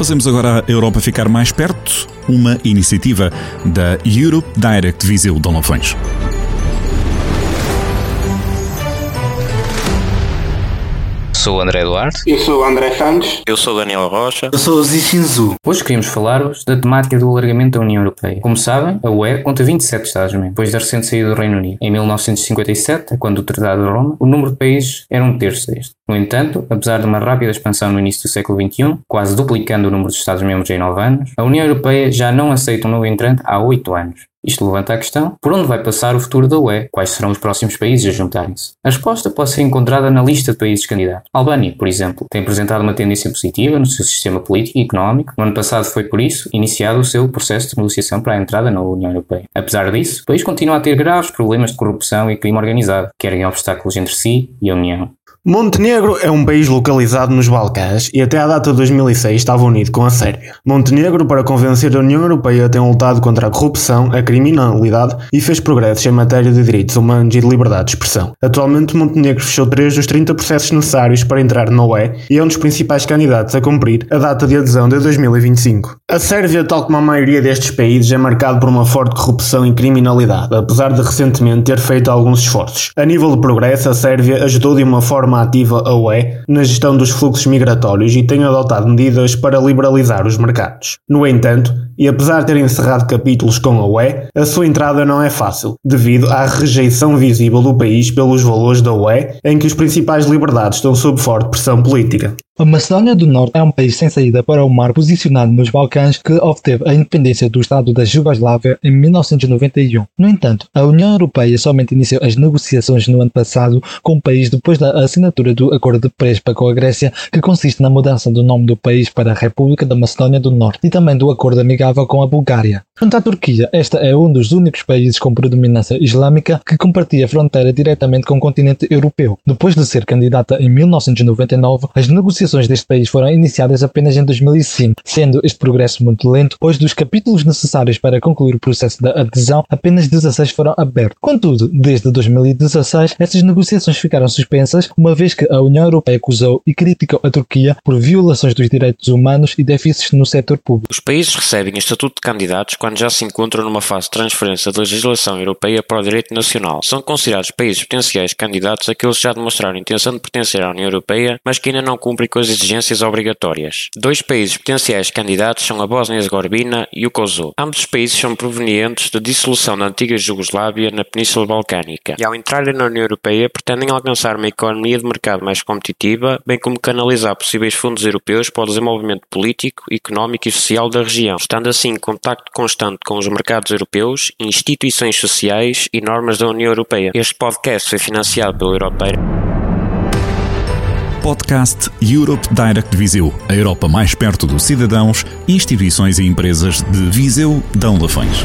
Fazemos agora a Europa ficar mais perto, uma iniciativa da Europe Direct Viseu de Lafões. Sou o André Duarte. Eu sou o André Santos. Eu sou o Daniel Rocha. Eu sou o Zishinzu. Hoje queríamos falar-vos da temática do alargamento da União Europeia. Como sabem, a UE conta 27 Estados-membros, depois da recente saída do Reino Unido. Em 1957, quando o Tratado de Roma, o número de países era um terço deste. No entanto, apesar de uma rápida expansão no início do século XXI, quase duplicando o número de Estados-membros em 9 anos, a União Europeia já não aceita um novo entrante há 8 anos. Isto levanta a questão: por onde vai passar o futuro da UE? Quais serão os próximos países a juntarem-se? A resposta pode ser encontrada na lista de países candidatos. A Albânia, por exemplo, tem apresentado uma tendência positiva no seu sistema político e económico. No ano passado foi, por isso, iniciado o seu processo de negociação para a entrada na União Europeia. Apesar disso, o país continua a ter graves problemas de corrupção e crime organizado, que erguem obstáculos entre si e a União. Montenegro é um país localizado nos Balcãs e até à data de 2006 estava unido com a Sérvia. Montenegro, para convencer a União Europeia, tem lutado contra a corrupção, a criminalidade e fez progressos em matéria de direitos humanos e de liberdade de expressão. Atualmente, Montenegro fechou três dos 30 processos necessários para entrar na UE e é um dos principais candidatos a cumprir a data de adesão de 2025. A Sérvia, tal como a maioria destes países, é marcado por uma forte corrupção e criminalidade, apesar de recentemente ter feito alguns esforços. A nível de progresso, a Sérvia ajudou de uma forma ativa a UE na gestão dos fluxos migratórios e tem adotado medidas para liberalizar os mercados. No entanto, e apesar de ter encerrado capítulos com a UE, a sua entrada não é fácil, devido à rejeição visível do país pelos valores da UE, em que as principais liberdades estão sob forte pressão política. A Macedónia do Norte é um país sem saída para o mar posicionado nos Balcãs que obteve a independência do Estado da Jugoslávia em 1991. No entanto, a União Europeia somente iniciou as negociações no ano passado com o país depois da assinatura do Acordo de Prespa com a Grécia, que consiste na mudança do nome do país para a República da Macedónia do Norte e também do Acordo amigável com a Bulgária. Quanto à Turquia, esta é um dos únicos países com predominância islâmica que compartilha fronteira diretamente com o continente europeu. Depois de ser candidata em 1999, as negociações negociações deste país foram iniciadas apenas em 2005, sendo este progresso muito lento, pois dos capítulos necessários para concluir o processo da adesão, apenas 16 foram abertos. Contudo, desde 2016, essas negociações ficaram suspensas, uma vez que a União Europeia acusou e criticou a Turquia por violações dos direitos humanos e déficits no setor público. Os países recebem estatuto de candidatos quando já se encontram numa fase de transferência da legislação europeia para o direito nacional. São considerados países potenciais candidatos aqueles que já demonstraram intenção de pertencer à União Europeia, mas que ainda não cumprem com as exigências obrigatórias. Dois países potenciais candidatos são a Bósnia-Herzegovina e o Kosovo. Ambos os países são provenientes da dissolução da antiga Jugoslávia na Península Balcânica e, ao entrarem na União Europeia, pretendem alcançar uma economia de mercado mais competitiva, bem como canalizar possíveis fundos europeus para o desenvolvimento político, económico e social da região, estando assim em contacto constante com os mercados europeus, instituições sociais e normas da União Europeia. Este podcast foi financiado pelo Europeiro podcast Europe Direct Viseu, a Europa mais perto dos cidadãos, instituições e empresas de Viseu, Dão Lafões.